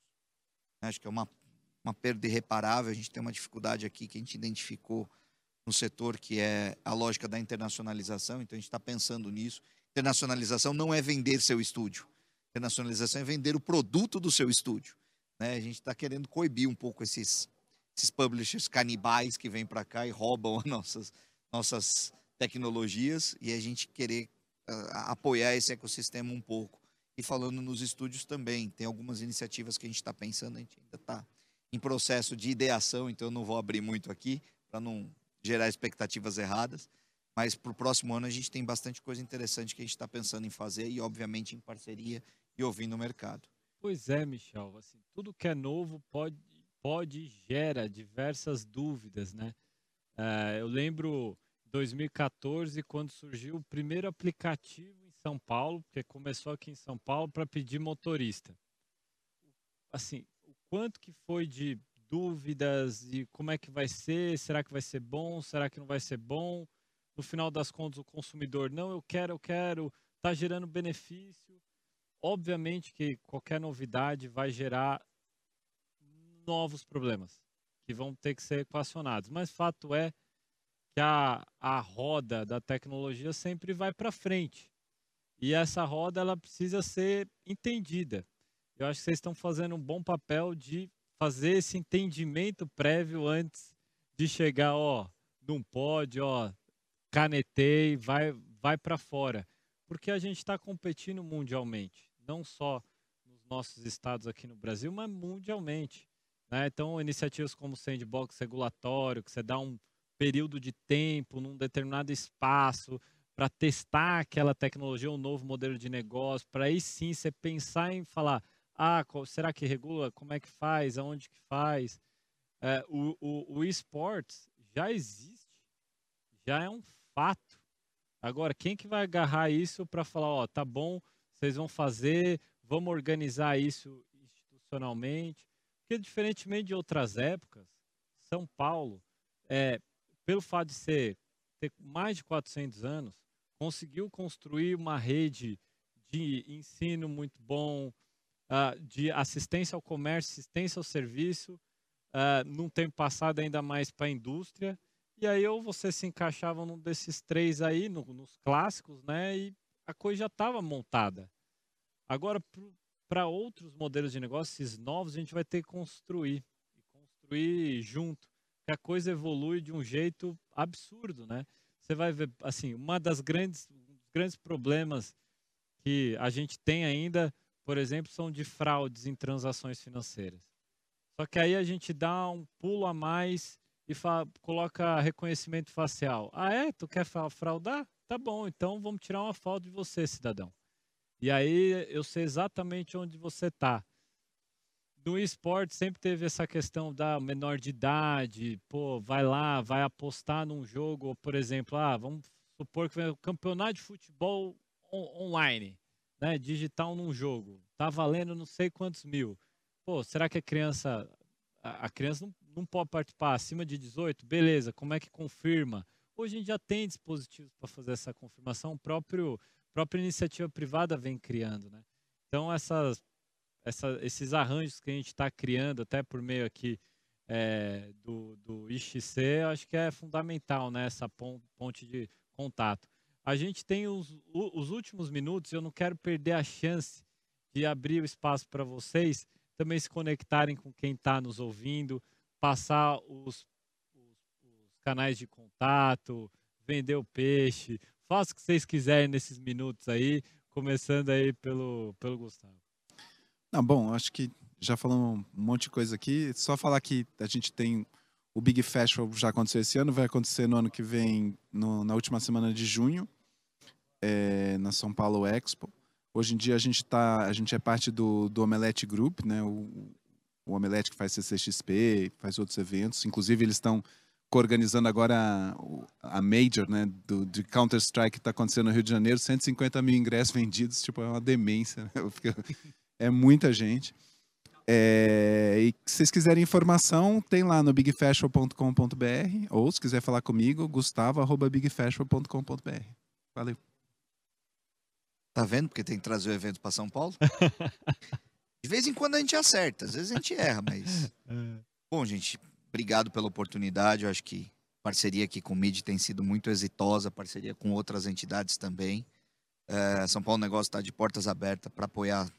Acho que é uma, uma perda irreparável, a gente tem uma dificuldade aqui que a gente identificou no setor, que é a lógica da internacionalização, então a gente está pensando nisso. Internacionalização não é vender seu estúdio, internacionalização é vender o produto do seu estúdio. Né? A gente está querendo coibir um pouco esses esses publishers canibais que vêm para cá e roubam as nossas, nossas tecnologias e a gente querer uh, apoiar esse ecossistema um pouco. E falando nos estúdios também, tem algumas iniciativas que a gente está pensando, a gente ainda está em processo de ideação, então eu não vou abrir muito aqui para não gerar expectativas erradas. Mas para o próximo ano a gente tem bastante coisa interessante que a gente está pensando em fazer e, obviamente, em parceria e ouvindo o mercado. Pois é, Michel. Assim, tudo que é novo pode pode gera diversas dúvidas, né? Uh, eu lembro 2014 quando surgiu o primeiro aplicativo em São Paulo, porque começou aqui em São Paulo para pedir motorista. Assim, o quanto que foi de dúvidas e como é que vai ser? Será que vai ser bom? Será que não vai ser bom? No final das contas, o consumidor não, eu quero, eu quero, está gerando benefício. Obviamente que qualquer novidade vai gerar novos problemas que vão ter que ser equacionados. Mas fato é que a, a roda da tecnologia sempre vai para frente. E essa roda ela precisa ser entendida. Eu acho que vocês estão fazendo um bom papel de fazer esse entendimento prévio antes de chegar, ó, não pode, ó, canetei, vai, vai para fora. Porque a gente está competindo mundialmente, não só nos nossos estados aqui no Brasil, mas mundialmente. Né? Então, iniciativas como sandbox regulatório, que você dá um período de tempo num determinado espaço para testar aquela tecnologia, um novo modelo de negócio, para aí sim você pensar em falar, ah, será que regula? Como é que faz? Aonde que faz? É, o, o, o esportes já existe, já é um fato. Agora, quem que vai agarrar isso para falar, ó, tá bom, vocês vão fazer, vamos organizar isso institucionalmente? Porque diferentemente de outras épocas, São Paulo, é, pelo fato de ser ter mais de 400 anos, conseguiu construir uma rede de ensino muito bom, uh, de assistência ao comércio, assistência ao serviço, uh, num tempo passado ainda mais para a indústria. E aí ou você se encaixava num desses três aí, no, nos clássicos, né? E a coisa já estava montada. Agora, para outros modelos de negócios novos, a gente vai ter que construir. E construir junto. Que a coisa evolui de um jeito absurdo, né? Você vai ver, assim, uma das grandes, grandes problemas que a gente tem ainda, por exemplo, são de fraudes em transações financeiras. Só que aí a gente dá um pulo a mais e coloca reconhecimento facial. Ah, é? Tu quer fraudar? Tá bom, então vamos tirar uma foto de você, cidadão. E aí eu sei exatamente onde você está. No esporte sempre teve essa questão da menor de idade, pô, vai lá, vai apostar num jogo, por exemplo, ah, vamos supor que vem o campeonato de futebol on online, né, digital num jogo, tá valendo não sei quantos mil. Pô, será que a criança, a, criança não, não pode participar acima de 18? Beleza, como é que confirma? Hoje a gente já tem dispositivos para fazer essa confirmação, o próprio própria iniciativa privada vem criando, né? Então essas essa, esses arranjos que a gente está criando, até por meio aqui é, do, do IXC, acho que é fundamental, né? Essa ponte de contato. A gente tem os, os últimos minutos, eu não quero perder a chance de abrir o espaço para vocês também se conectarem com quem está nos ouvindo, passar os, os, os canais de contato, vender o peixe, faça o que vocês quiserem nesses minutos aí, começando aí pelo, pelo Gustavo. Bom, acho que já falamos um monte de coisa aqui. Só falar que a gente tem o Big Festival já aconteceu esse ano, vai acontecer no ano que vem, no, na última semana de junho, é, na São Paulo Expo. Hoje em dia a gente tá, a gente é parte do, do Omelete Group, né? O, o Omelete que faz CCXP, faz outros eventos. Inclusive eles estão organizando agora a, a Major, né? Do, de Counter Strike que está acontecendo no Rio de Janeiro, 150 mil ingressos vendidos, tipo é uma demência. Né? É muita gente. É, e se vocês quiserem informação, tem lá no bigfestival.com.br ou se quiser falar comigo, gustavo.bigfestival.com.br. Valeu. Tá vendo porque tem que trazer o evento para São Paulo? De vez em quando a gente acerta, às vezes a gente erra, mas. É. Bom, gente, obrigado pela oportunidade. Eu acho que a parceria aqui com o MID tem sido muito exitosa, parceria com outras entidades também. É, São Paulo Negócio está de portas abertas para apoiar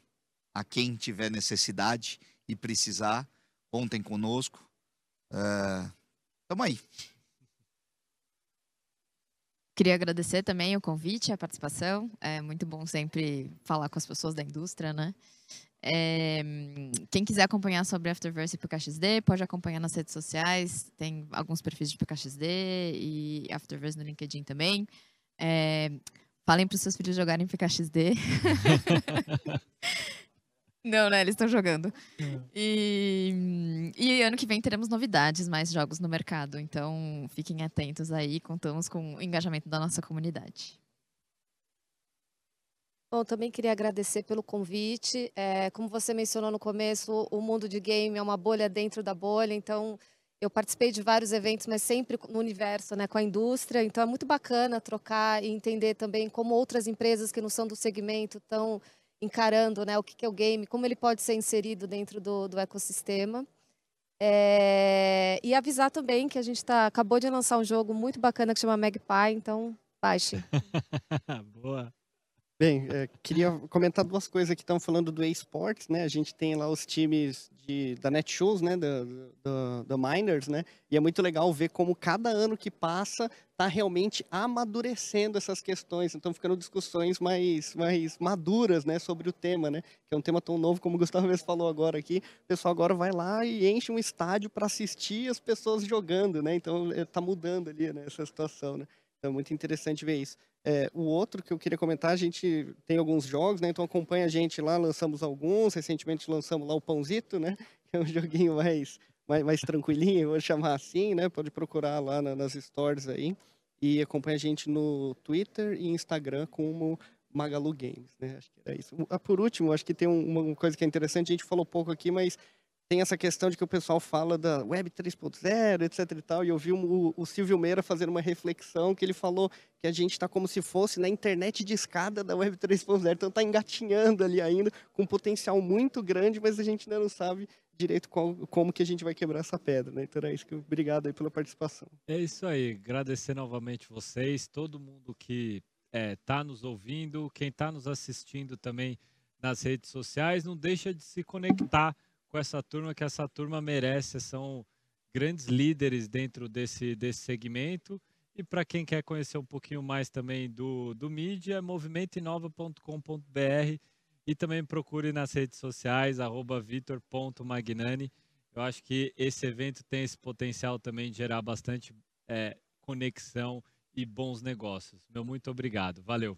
a quem tiver necessidade e precisar. Contem conosco. Uh, tamo aí. Queria agradecer também o convite, a participação. É muito bom sempre falar com as pessoas da indústria, né? É, quem quiser acompanhar sobre Afterverse e PKXD, pode acompanhar nas redes sociais. Tem alguns perfis de PKXD e Afterverse no LinkedIn também. É, falem para os seus filhos jogarem PKXD. Não, né? Eles estão jogando. É. E, e ano que vem teremos novidades, mais jogos no mercado. Então, fiquem atentos aí. Contamos com o engajamento da nossa comunidade. Bom, também queria agradecer pelo convite. É, como você mencionou no começo, o mundo de game é uma bolha dentro da bolha. Então, eu participei de vários eventos, mas sempre no universo, né, com a indústria. Então, é muito bacana trocar e entender também como outras empresas que não são do segmento estão encarando né, o que é o game, como ele pode ser inserido dentro do, do ecossistema. É, e avisar também que a gente tá, acabou de lançar um jogo muito bacana que chama Magpie, então baixe. Boa. Bem, é, queria comentar duas coisas aqui. Estão falando do eSports, né? A gente tem lá os times de, da Netshoes, né? Da, da, da Miners, né? E é muito legal ver como cada ano que passa está realmente amadurecendo essas questões. Então, ficando discussões mais, mais maduras, né? Sobre o tema, né? Que é um tema tão novo como o Gustavo mesmo falou agora aqui. O pessoal agora vai lá e enche um estádio para assistir as pessoas jogando, né? Então, está mudando ali, né? Essa situação, né? Então, é muito interessante ver isso. É, o outro que eu queria comentar, a gente tem alguns jogos, né? Então acompanha a gente lá, lançamos alguns. Recentemente lançamos lá o Pãozito, né? Que é um joguinho mais, mais, mais tranquilinho, vou chamar assim, né? Pode procurar lá na, nas stories aí. E acompanha a gente no Twitter e Instagram como Magalu Games, né? Acho que era isso. Ah, por último, acho que tem uma coisa que é interessante, a gente falou pouco aqui, mas tem essa questão de que o pessoal fala da Web 3.0, etc e tal, e eu vi o, o Silvio Meira fazendo uma reflexão que ele falou que a gente está como se fosse na internet de escada da Web 3.0, então está engatinhando ali ainda, com um potencial muito grande, mas a gente ainda não sabe direito qual, como que a gente vai quebrar essa pedra, né? Então é isso que eu, obrigado aí pela participação. É isso aí, agradecer novamente vocês, todo mundo que está é, tá nos ouvindo, quem está nos assistindo também nas redes sociais, não deixa de se conectar com essa turma, que essa turma merece, são grandes líderes dentro desse, desse segmento. E para quem quer conhecer um pouquinho mais também do, do mídia, é movimentoinova.com.br e também procure nas redes sociais, arroba vitor.magnani. Eu acho que esse evento tem esse potencial também de gerar bastante é, conexão e bons negócios. Meu muito obrigado. Valeu.